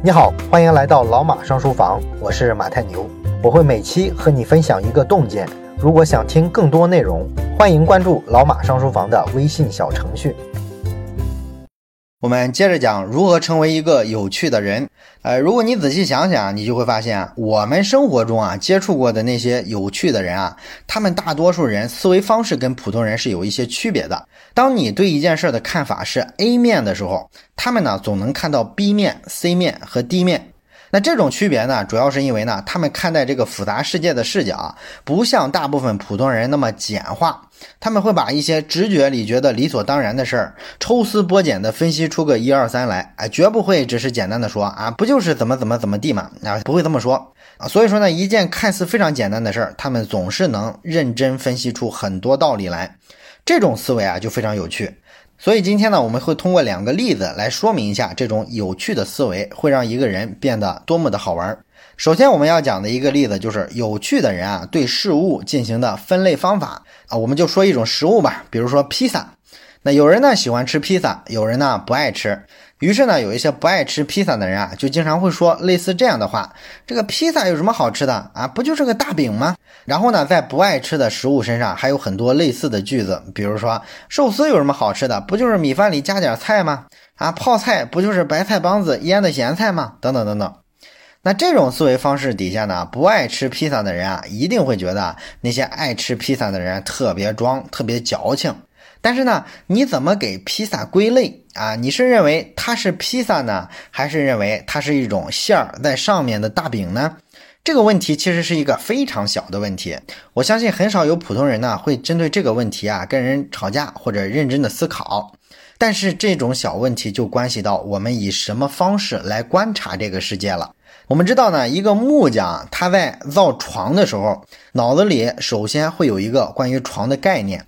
你好，欢迎来到老马上书房，我是马太牛，我会每期和你分享一个洞见。如果想听更多内容，欢迎关注老马上书房的微信小程序。我们接着讲如何成为一个有趣的人。呃，如果你仔细想想，你就会发现，我们生活中啊接触过的那些有趣的人啊，他们大多数人思维方式跟普通人是有一些区别的。当你对一件事的看法是 A 面的时候，他们呢总能看到 B 面、C 面和 D 面。那这种区别呢，主要是因为呢，他们看待这个复杂世界的视角，不像大部分普通人那么简化。他们会把一些直觉里觉得理所当然的事儿，抽丝剥茧的分析出个一二三来，哎，绝不会只是简单的说啊，不就是怎么怎么怎么地嘛，啊，不会这么说啊。所以说呢，一件看似非常简单的事儿，他们总是能认真分析出很多道理来。这种思维啊，就非常有趣。所以今天呢，我们会通过两个例子来说明一下这种有趣的思维会让一个人变得多么的好玩。首先我们要讲的一个例子就是有趣的人啊对事物进行的分类方法啊，我们就说一种食物吧，比如说披萨。那有人呢喜欢吃披萨，有人呢不爱吃。于是呢，有一些不爱吃披萨的人啊，就经常会说类似这样的话：“这个披萨有什么好吃的啊？不就是个大饼吗？”然后呢，在不爱吃的食物身上还有很多类似的句子，比如说寿司有什么好吃的？不就是米饭里加点菜吗？啊，泡菜不就是白菜帮子腌的咸菜吗？等等等等。那这种思维方式底下呢，不爱吃披萨的人啊，一定会觉得那些爱吃披萨的人特别装，特别矫情。但是呢，你怎么给披萨归类啊？你是认为它是披萨呢，还是认为它是一种馅儿在上面的大饼呢？这个问题其实是一个非常小的问题。我相信很少有普通人呢会针对这个问题啊跟人吵架或者认真的思考。但是这种小问题就关系到我们以什么方式来观察这个世界了。我们知道呢，一个木匠他在造床的时候，脑子里首先会有一个关于床的概念。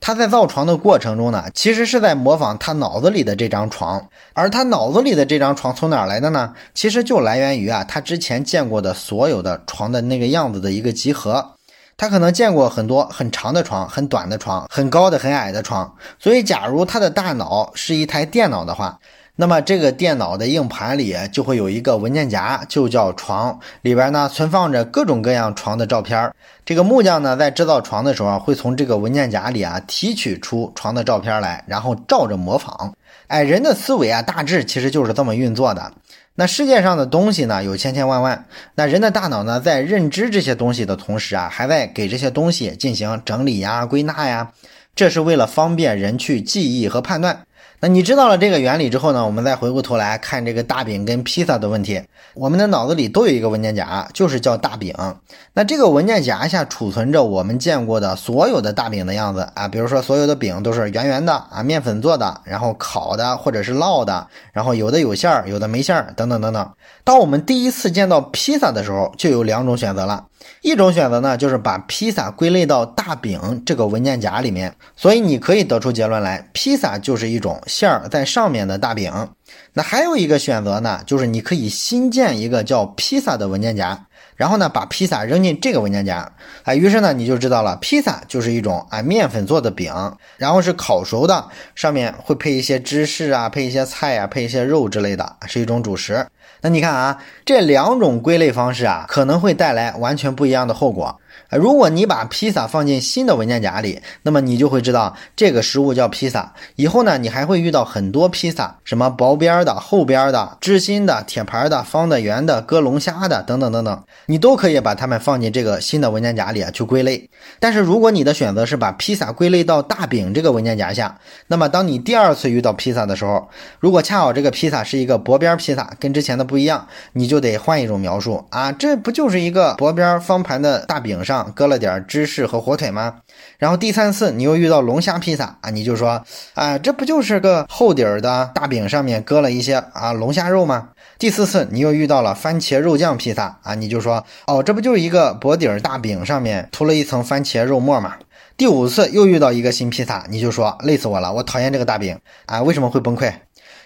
他在造床的过程中呢，其实是在模仿他脑子里的这张床，而他脑子里的这张床从哪来的呢？其实就来源于啊，他之前见过的所有的床的那个样子的一个集合。他可能见过很多很长的床、很短的床、很高的、很矮的床，所以假如他的大脑是一台电脑的话。那么这个电脑的硬盘里就会有一个文件夹，就叫床，里边呢存放着各种各样床的照片。这个木匠呢在制造床的时候，会从这个文件夹里啊提取出床的照片来，然后照着模仿。哎，人的思维啊，大致其实就是这么运作的。那世界上的东西呢有千千万万，那人的大脑呢在认知这些东西的同时啊，还在给这些东西进行整理呀、归纳呀，这是为了方便人去记忆和判断。那你知道了这个原理之后呢？我们再回过头来看这个大饼跟披萨的问题。我们的脑子里都有一个文件夹，就是叫大饼。那这个文件夹下储存着我们见过的所有的大饼的样子啊，比如说所有的饼都是圆圆的啊，面粉做的，然后烤的或者是烙的，然后有的有馅儿，有的没馅儿，等等等等。当我们第一次见到披萨的时候，就有两种选择了。一种选择呢，就是把披萨归类到大饼这个文件夹里面，所以你可以得出结论来，披萨就是一种馅儿在上面的大饼。那还有一个选择呢，就是你可以新建一个叫披萨的文件夹，然后呢把披萨扔进这个文件夹，哎，于是呢你就知道了，披萨就是一种啊面粉做的饼，然后是烤熟的，上面会配一些芝士啊，配一些菜啊，配一些肉之类的，是一种主食。那你看啊，这两种归类方式啊，可能会带来完全不一样的后果。如果你把披萨放进新的文件夹里，那么你就会知道这个食物叫披萨。以后呢，你还会遇到很多披萨，什么薄边的、厚边的、芝心的、铁盘的、方的、圆的、搁龙虾的等等等等，你都可以把它们放进这个新的文件夹里啊去归类。但是如果你的选择是把披萨归类到大饼这个文件夹下，那么当你第二次遇到披萨的时候，如果恰好这个披萨是一个薄边披萨，跟之前的不一样，你就得换一种描述啊，这不就是一个薄边方盘的大饼上。搁了点芝士和火腿吗？然后第三次你又遇到龙虾披萨啊，你就说啊，这不就是个厚底儿的大饼上面搁了一些啊龙虾肉吗？第四次你又遇到了番茄肉酱披萨啊，你就说哦，这不就是一个薄底儿大饼上面涂了一层番茄肉末吗？第五次又遇到一个新披萨，你就说累死我了，我讨厌这个大饼啊，为什么会崩溃？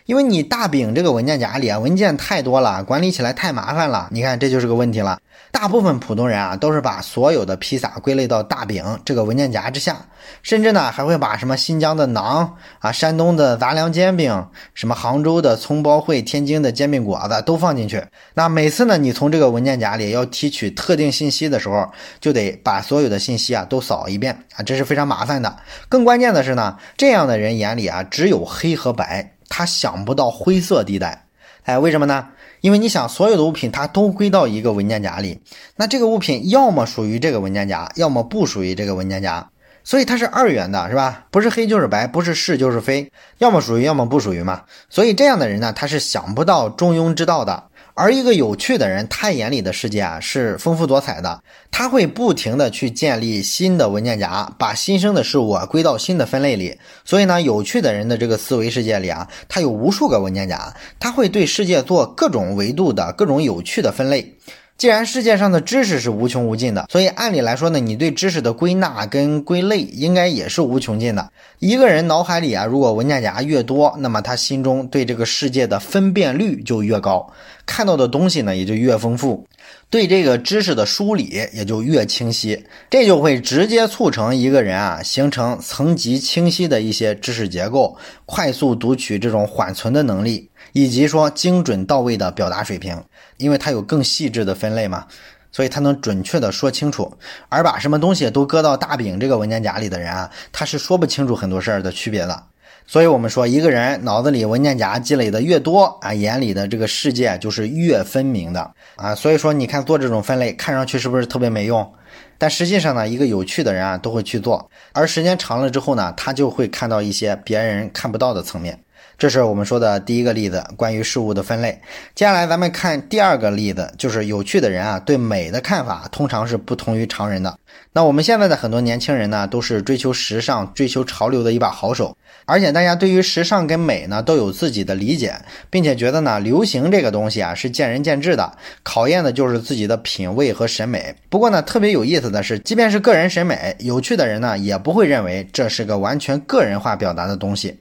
因为你大饼这个文件夹里啊，文件太多了，管理起来太麻烦了。你看，这就是个问题了。大部分普通人啊，都是把所有的披萨归类到大饼这个文件夹之下，甚至呢，还会把什么新疆的馕啊、山东的杂粮煎饼、什么杭州的葱包烩、天津的煎饼果子都放进去。那每次呢，你从这个文件夹里要提取特定信息的时候，就得把所有的信息啊都扫一遍啊，这是非常麻烦的。更关键的是呢，这样的人眼里啊，只有黑和白。他想不到灰色地带，哎，为什么呢？因为你想，所有的物品它都归到一个文件夹里，那这个物品要么属于这个文件夹，要么不属于这个文件夹，所以它是二元的，是吧？不是黑就是白，不是是就是非，要么属于，要么不属于嘛。所以这样的人呢，他是想不到中庸之道的。而一个有趣的人，他眼里的世界啊是丰富多彩的，他会不停的去建立新的文件夹，把新生的事物啊归到新的分类里。所以呢，有趣的人的这个思维世界里啊，他有无数个文件夹，他会对世界做各种维度的各种有趣的分类。既然世界上的知识是无穷无尽的，所以按理来说呢，你对知识的归纳跟归类应该也是无穷尽的。一个人脑海里啊，如果文件夹越多，那么他心中对这个世界的分辨率就越高，看到的东西呢也就越丰富，对这个知识的梳理也就越清晰。这就会直接促成一个人啊形成层级清晰的一些知识结构，快速读取这种缓存的能力。以及说精准到位的表达水平，因为它有更细致的分类嘛，所以它能准确的说清楚。而把什么东西都搁到大饼这个文件夹里的人啊，他是说不清楚很多事儿的区别的。所以我们说，一个人脑子里文件夹积累的越多啊，眼里的这个世界就是越分明的啊。所以说，你看做这种分类，看上去是不是特别没用？但实际上呢，一个有趣的人啊，都会去做。而时间长了之后呢，他就会看到一些别人看不到的层面。这是我们说的第一个例子，关于事物的分类。接下来咱们看第二个例子，就是有趣的人啊，对美的看法通常是不同于常人的。那我们现在的很多年轻人呢，都是追求时尚、追求潮流的一把好手，而且大家对于时尚跟美呢，都有自己的理解，并且觉得呢，流行这个东西啊是见仁见智的，考验的就是自己的品味和审美。不过呢，特别有意思的是，即便是个人审美，有趣的人呢，也不会认为这是个完全个人化表达的东西。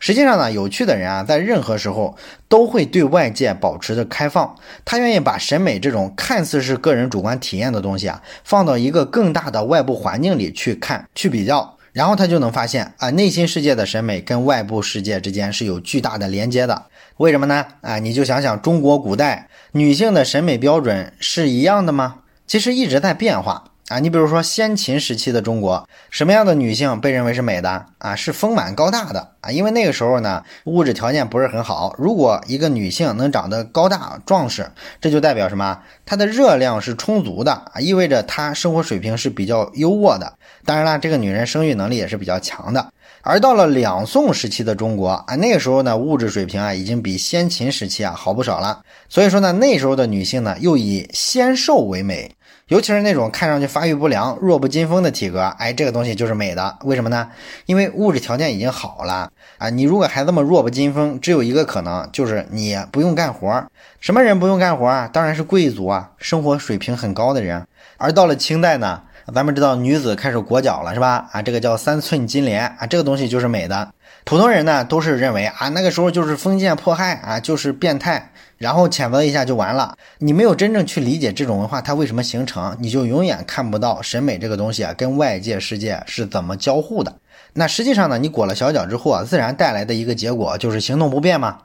实际上呢，有趣的人啊，在任何时候都会对外界保持着开放。他愿意把审美这种看似是个人主观体验的东西啊，放到一个更大的外部环境里去看、去比较，然后他就能发现啊，内心世界的审美跟外部世界之间是有巨大的连接的。为什么呢？啊，你就想想中国古代女性的审美标准是一样的吗？其实一直在变化。啊，你比如说先秦时期的中国，什么样的女性被认为是美的啊？是丰满高大的啊，因为那个时候呢，物质条件不是很好。如果一个女性能长得高大壮实，这就代表什么？她的热量是充足的啊，意味着她生活水平是比较优渥的。当然了，这个女人生育能力也是比较强的。而到了两宋时期的中国啊，那个时候呢，物质水平啊已经比先秦时期啊好不少了。所以说呢，那时候的女性呢，又以纤瘦为美。尤其是那种看上去发育不良、弱不禁风的体格，哎，这个东西就是美的。为什么呢？因为物质条件已经好了啊。你如果还这么弱不禁风，只有一个可能，就是你不用干活。什么人不用干活啊？当然是贵族啊，生活水平很高的人。而到了清代呢，咱们知道女子开始裹脚了，是吧？啊，这个叫三寸金莲啊，这个东西就是美的。普通人呢，都是认为啊，那个时候就是封建迫害啊，就是变态。然后谴责一下就完了，你没有真正去理解这种文化它为什么形成，你就永远看不到审美这个东西啊跟外界世界是怎么交互的。那实际上呢，你裹了小脚之后啊，自然带来的一个结果就是行动不便嘛。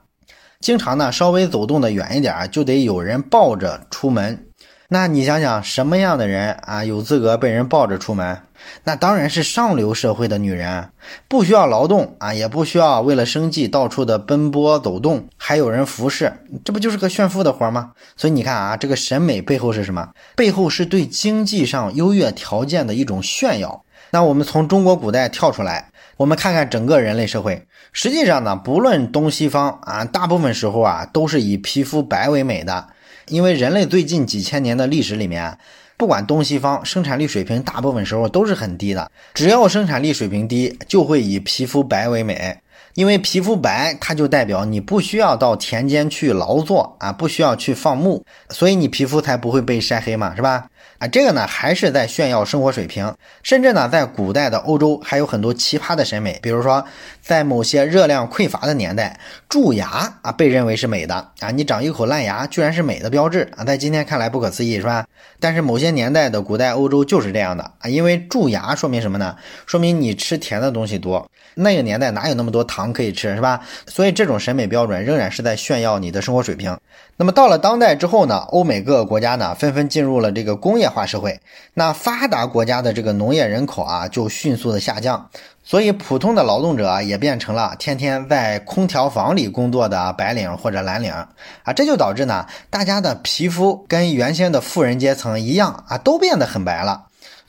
经常呢稍微走动的远一点，就得有人抱着出门。那你想想，什么样的人啊有资格被人抱着出门？那当然是上流社会的女人，不需要劳动啊，也不需要为了生计到处的奔波走动，还有人服侍，这不就是个炫富的活吗？所以你看啊，这个审美背后是什么？背后是对经济上优越条件的一种炫耀。那我们从中国古代跳出来，我们看看整个人类社会，实际上呢，不论东西方啊，大部分时候啊，都是以皮肤白为美的。因为人类最近几千年的历史里面，不管东西方，生产力水平大部分时候都是很低的。只要生产力水平低，就会以皮肤白为美。因为皮肤白，它就代表你不需要到田间去劳作啊，不需要去放牧，所以你皮肤才不会被晒黑嘛，是吧？啊，这个呢还是在炫耀生活水平。甚至呢，在古代的欧洲还有很多奇葩的审美，比如说在某些热量匮乏的年代，蛀牙啊被认为是美的啊，你长一口烂牙居然是美的标志啊，在今天看来不可思议是吧？但是某些年代的古代欧洲就是这样的啊，因为蛀牙说明什么呢？说明你吃甜的东西多，那个年代哪有那么多糖可以吃是吧？所以这种审美标准仍然是在炫耀你的生活水平。那么到了当代之后呢，欧美各个国家呢纷纷进入了这个工业化社会，那发达国家的这个农业人口啊就迅速的下降，所以普通的劳动者也变成了天天在空调房里工作的白领或者蓝领啊，这就导致呢大家的皮肤跟原先的富人阶层一样啊，都变得很白了。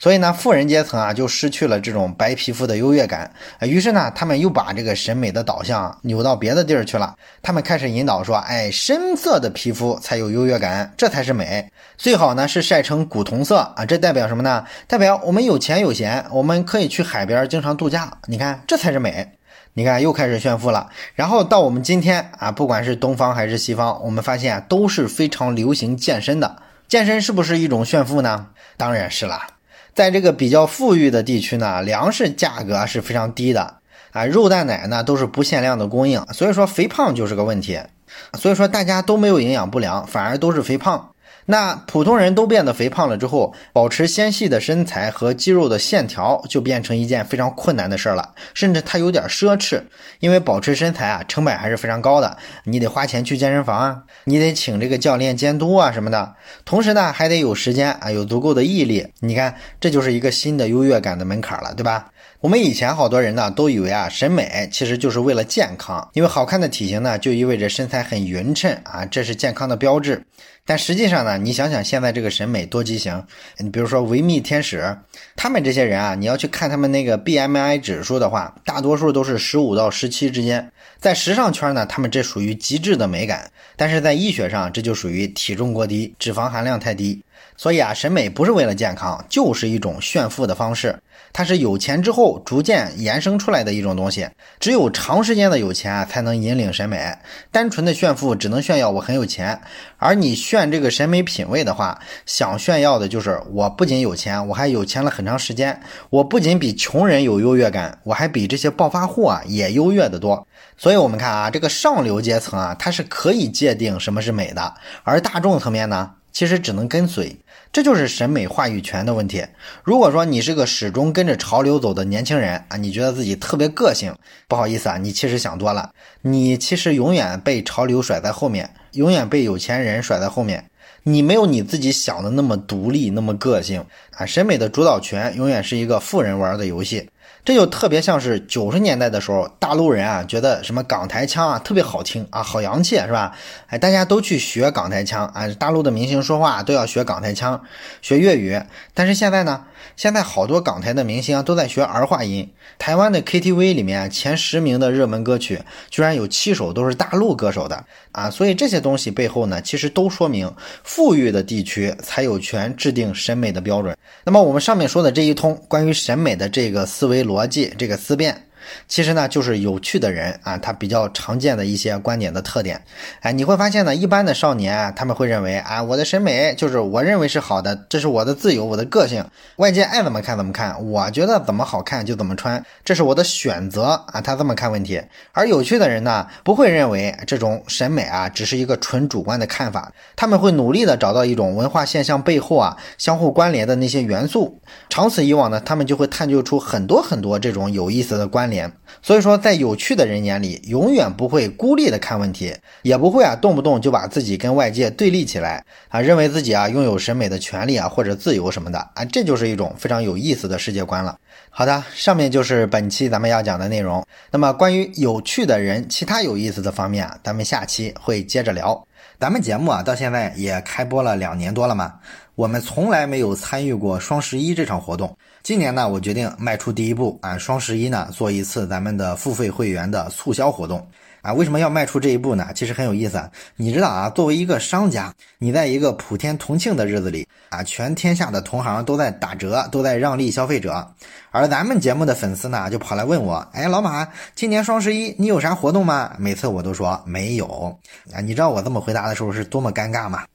所以呢，富人阶层啊就失去了这种白皮肤的优越感，于是呢，他们又把这个审美的导向扭到别的地儿去了。他们开始引导说，哎，深色的皮肤才有优越感，这才是美。最好呢是晒成古铜色啊，这代表什么呢？代表我们有钱有闲，我们可以去海边经常度假。你看，这才是美。你看，又开始炫富了。然后到我们今天啊，不管是东方还是西方，我们发现都是非常流行健身的。健身是不是一种炫富呢？当然是了。在这个比较富裕的地区呢，粮食价格是非常低的啊，肉蛋奶呢都是不限量的供应，所以说肥胖就是个问题，所以说大家都没有营养不良，反而都是肥胖。那普通人都变得肥胖了之后，保持纤细的身材和肌肉的线条就变成一件非常困难的事儿了，甚至它有点奢侈，因为保持身材啊，成本还是非常高的，你得花钱去健身房啊，你得请这个教练监督啊什么的，同时呢还得有时间啊，有足够的毅力。你看，这就是一个新的优越感的门槛了，对吧？我们以前好多人呢都以为啊，审美其实就是为了健康，因为好看的体型呢就意味着身材很匀称啊，这是健康的标志。但实际上呢，你想想现在这个审美多畸形。你比如说维密天使，他们这些人啊，你要去看他们那个 BMI 指数的话，大多数都是十五到十七之间。在时尚圈呢，他们这属于极致的美感；但是在医学上，这就属于体重过低，脂肪含量太低。所以啊，审美不是为了健康，就是一种炫富的方式。它是有钱之后逐渐延伸出来的一种东西。只有长时间的有钱啊，才能引领审美。单纯的炫富只能炫耀我很有钱，而你炫这个审美品味的话，想炫耀的就是我不仅有钱，我还有钱了很长时间。我不仅比穷人有优越感，我还比这些暴发户啊也优越的多。所以，我们看啊，这个上流阶层啊，它是可以界定什么是美的，而大众层面呢，其实只能跟随。这就是审美话语权的问题。如果说你是个始终跟着潮流走的年轻人啊，你觉得自己特别个性，不好意思啊，你其实想多了。你其实永远被潮流甩在后面，永远被有钱人甩在后面。你没有你自己想的那么独立，那么个性啊。审美的主导权永远是一个富人玩的游戏。这就特别像是九十年代的时候，大陆人啊觉得什么港台腔啊特别好听啊，好洋气是吧？哎，大家都去学港台腔啊，大陆的明星说话都要学港台腔，学粤语。但是现在呢，现在好多港台的明星啊都在学儿化音。台湾的 KTV 里面前十名的热门歌曲，居然有七首都是大陆歌手的啊！所以这些东西背后呢，其实都说明富裕的地区才有权制定审美的标准。那么我们上面说的这一通关于审美的这个思维逻，逻辑这个思辨。其实呢，就是有趣的人啊，他比较常见的一些观点的特点。哎，你会发现呢，一般的少年啊，他们会认为啊，我的审美就是我认为是好的，这是我的自由，我的个性，外界爱怎么看怎么看，我觉得怎么好看就怎么穿，这是我的选择啊。他这么看问题。而有趣的人呢，不会认为这种审美啊，只是一个纯主观的看法，他们会努力的找到一种文化现象背后啊相互关联的那些元素。长此以往呢，他们就会探究出很多很多这种有意思的关联。所以说，在有趣的人眼里，永远不会孤立的看问题，也不会啊动不动就把自己跟外界对立起来啊，认为自己啊拥有审美的权利啊或者自由什么的啊，这就是一种非常有意思的世界观了。好的，上面就是本期咱们要讲的内容。那么关于有趣的人，其他有意思的方面啊，咱们下期会接着聊。咱们节目啊，到现在也开播了两年多了嘛，我们从来没有参与过双十一这场活动。今年呢，我决定迈出第一步，啊，双十一呢做一次咱们的付费会员的促销活动。啊，为什么要迈出这一步呢？其实很有意思啊。你知道啊，作为一个商家，你在一个普天同庆的日子里，啊，全天下的同行都在打折，都在让利消费者，而咱们节目的粉丝呢，就跑来问我，哎，老马，今年双十一你有啥活动吗？每次我都说没有。啊，你知道我这么回答的时候是多么尴尬吗？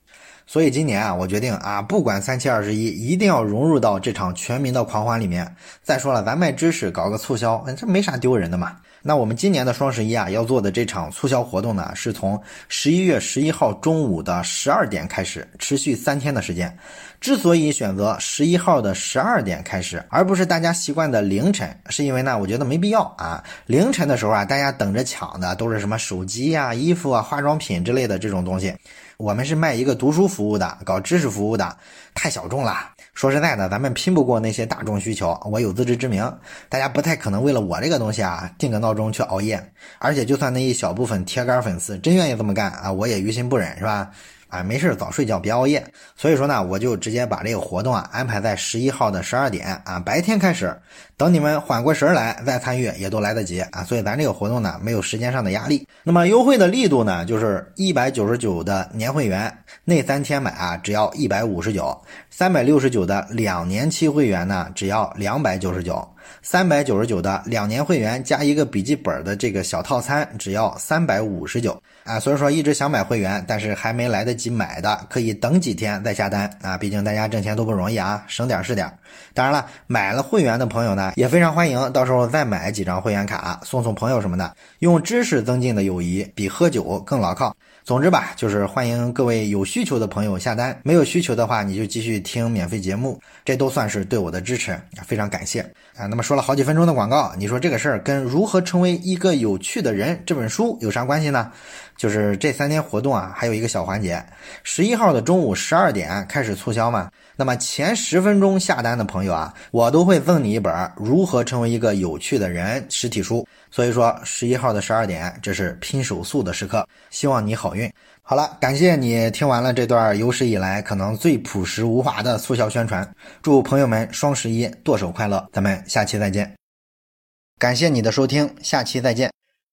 所以今年啊，我决定啊，不管三七二十一，一定要融入到这场全民的狂欢里面。再说了，咱卖知识，搞个促销，这没啥丢人的嘛。那我们今年的双十一啊，要做的这场促销活动呢，是从十一月十一号中午的十二点开始，持续三天的时间。之所以选择十一号的十二点开始，而不是大家习惯的凌晨，是因为呢，我觉得没必要啊。凌晨的时候啊，大家等着抢的都是什么手机呀、衣服啊、化妆品之类的这种东西。我们是卖一个读书服务的，搞知识服务的，太小众了。说实在的，咱们拼不过那些大众需求。我有自知之明，大家不太可能为了我这个东西啊定个闹钟去熬夜。而且，就算那一小部分铁杆粉丝真愿意这么干啊，我也于心不忍，是吧？啊，没事早睡觉，别熬夜。所以说呢，我就直接把这个活动啊安排在十一号的十二点啊，白天开始，等你们缓过神来再参与也都来得及啊。所以咱这个活动呢没有时间上的压力。那么优惠的力度呢，就是一百九十九的年会员那三天买啊只要一百五十九，三百六十九的两年期会员呢只要两百九十九。三百九十九的两年会员加一个笔记本的这个小套餐，只要三百五十九啊！所以说一直想买会员，但是还没来得及买的，可以等几天再下单啊！毕竟大家挣钱都不容易啊，省点是点。当然了，买了会员的朋友呢，也非常欢迎，到时候再买几张会员卡，送送朋友什么的。用知识增进的友谊，比喝酒更牢靠。总之吧，就是欢迎各位有需求的朋友下单，没有需求的话，你就继续听免费节目，这都算是对我的支持，非常感谢啊！那么说了好几分钟的广告，你说这个事儿跟如何成为一个有趣的人这本书有啥关系呢？就是这三天活动啊，还有一个小环节，十一号的中午十二点开始促销嘛。那么前十分钟下单的朋友啊，我都会赠你一本《如何成为一个有趣的人》实体书。所以说，十一号的十二点，这是拼手速的时刻，希望你好运。好了，感谢你听完了这段有史以来可能最朴实无华的促销宣传，祝朋友们双十一剁手快乐，咱们下期再见。感谢你的收听，下期再见。